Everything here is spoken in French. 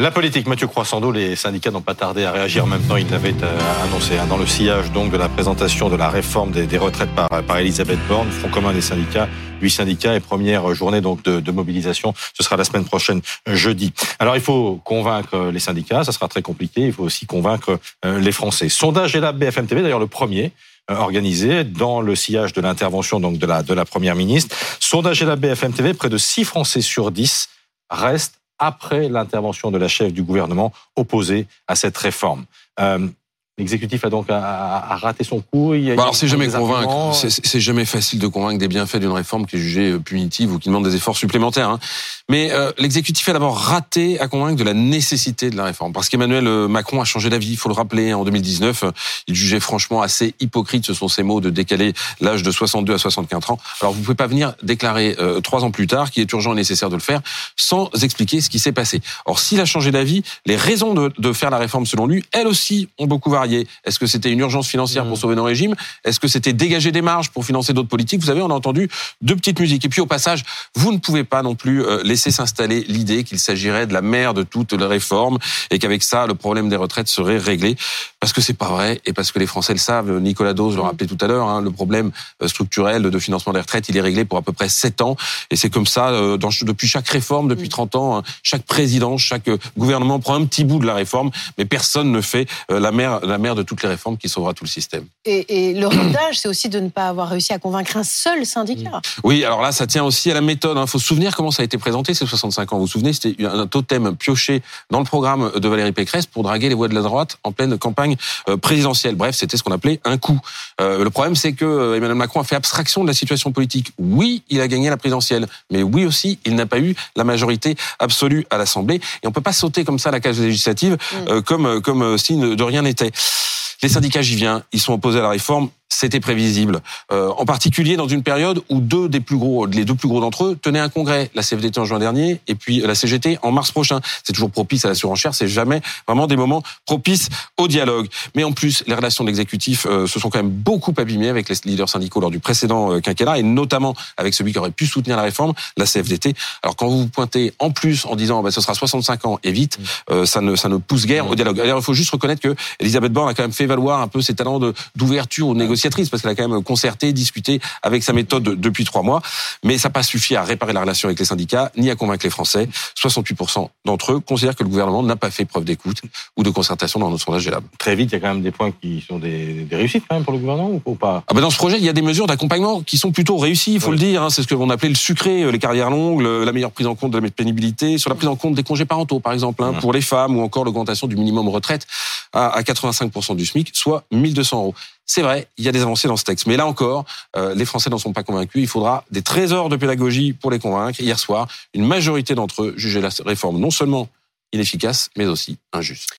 La politique, Mathieu Croissando, les syndicats n'ont pas tardé à réagir. Temps, ils l'avaient euh, annoncé. Hein. Dans le sillage donc de la présentation de la réforme des, retraites par, par Elisabeth Borne, Front commun des syndicats, huit syndicats et première journée donc de, de, mobilisation, ce sera la semaine prochaine, jeudi. Alors il faut convaincre les syndicats, ça sera très compliqué. Il faut aussi convaincre euh, les Français. Sondage et la BFM TV, d'ailleurs le premier euh, organisé dans le sillage de l'intervention donc de la de la première ministre. Sondage et la BFM TV, près de 6 Français sur 10 restent après l'intervention de la chef du gouvernement opposée à cette réforme. Euh, L'exécutif a donc raté son coup. Il y a, bah alors c'est jamais convaincre. C'est jamais facile de convaincre des bienfaits d'une réforme qui est jugée euh, punitive ou qui demande des efforts supplémentaires. Hein. Mais euh, l'exécutif a d'abord raté à convaincre de la nécessité de la réforme, parce qu'Emmanuel euh, Macron a changé d'avis. Il faut le rappeler. En 2019, il jugeait franchement assez hypocrite, ce sont ses mots, de décaler l'âge de 62 à 64 ans. Alors vous pouvez pas venir déclarer trois ans plus tard qu'il est urgent et nécessaire de le faire sans expliquer ce qui s'est passé. Or s'il a changé d'avis, les raisons de, de faire la réforme selon lui, elles aussi ont beaucoup varié. Est-ce que c'était une urgence financière pour mmh. sauver nos régimes? Est-ce que c'était dégager des marges pour financer d'autres politiques? Vous savez, on a entendu deux petites musiques. Et puis au passage, vous ne pouvez pas non plus euh, laisser s'installer l'idée qu'il s'agirait de la mère de toutes les réformes et qu'avec ça, le problème des retraites serait réglé. Parce que c'est pas vrai et parce que les Français le savent. Nicolas Dose le mmh. rappelait tout à l'heure. Hein, le problème euh, structurel de financement des retraites, il est réglé pour à peu près 7 ans. Et c'est comme ça euh, dans, depuis chaque réforme, depuis 30 mmh. ans. Hein, chaque président, chaque gouvernement prend un petit bout de la réforme, mais personne ne fait la mère, la mère de toutes les réformes qui sauvera tout le système. Et, le rodage, c'est aussi de ne pas avoir réussi à convaincre un seul syndicat. Oui, alors là, ça tient aussi à la méthode. Il hein. faut se souvenir comment ça a été présenté ces 65 ans. Vous vous souvenez, c'était un totem pioché dans le programme de Valérie Pécresse pour draguer les voix de la droite en pleine campagne euh, présidentielle. Bref, c'était ce qu'on appelait un coup. Euh, le problème, c'est que euh, Emmanuel Macron a fait abstraction de la situation politique. Oui, il a gagné la présidentielle, mais oui aussi, il n'a pas eu la majorité absolue à l'Assemblée. Et on peut pas sauter comme ça la case législative mm. comme comme si de rien n'était. Les syndicats, j'y viens, ils sont opposés à la réforme c'était prévisible. Euh, en particulier dans une période où deux des plus gros, les deux plus gros d'entre eux tenaient un congrès, la CFDT en juin dernier et puis la CGT en mars prochain. C'est toujours propice à la surenchère, c'est jamais vraiment des moments propices au dialogue. Mais en plus, les relations de l'exécutif euh, se sont quand même beaucoup abîmées avec les leaders syndicaux lors du précédent euh, quinquennat et notamment avec celui qui aurait pu soutenir la réforme, la CFDT. Alors quand vous vous pointez en plus en disant bah, ce sera 65 ans et vite, euh, ça ne ça ne pousse guère au dialogue. Alors il faut juste reconnaître que Elisabeth Borne a quand même fait valoir un peu ses talents d'ouverture aux négociations parce qu'elle a quand même concerté, discuté avec sa méthode depuis trois mois. Mais ça n'a pas suffi à réparer la relation avec les syndicats, ni à convaincre les Français. 68% d'entre eux considèrent que le gouvernement n'a pas fait preuve d'écoute ou de concertation dans notre sondage Lab. Très vite, il y a quand même des points qui sont des, des réussites quand même pour le gouvernement ou pas? Ah ben Dans ce projet, il y a des mesures d'accompagnement qui sont plutôt réussies, il faut le dire. Hein. C'est ce que l'on appelait le sucré, euh, les carrières longues, la meilleure prise en compte de la pénibilité, sur la prise en compte des congés parentaux, par exemple, hein, pour les femmes, ou encore l'augmentation du minimum retraite à 85% du SMIC, soit 1200 euros. C'est vrai, il y a des avancées dans ce texte. Mais là encore, euh, les Français n'en sont pas convaincus. Il faudra des trésors de pédagogie pour les convaincre. Hier soir, une majorité d'entre eux jugeaient la réforme non seulement inefficace, mais aussi injuste.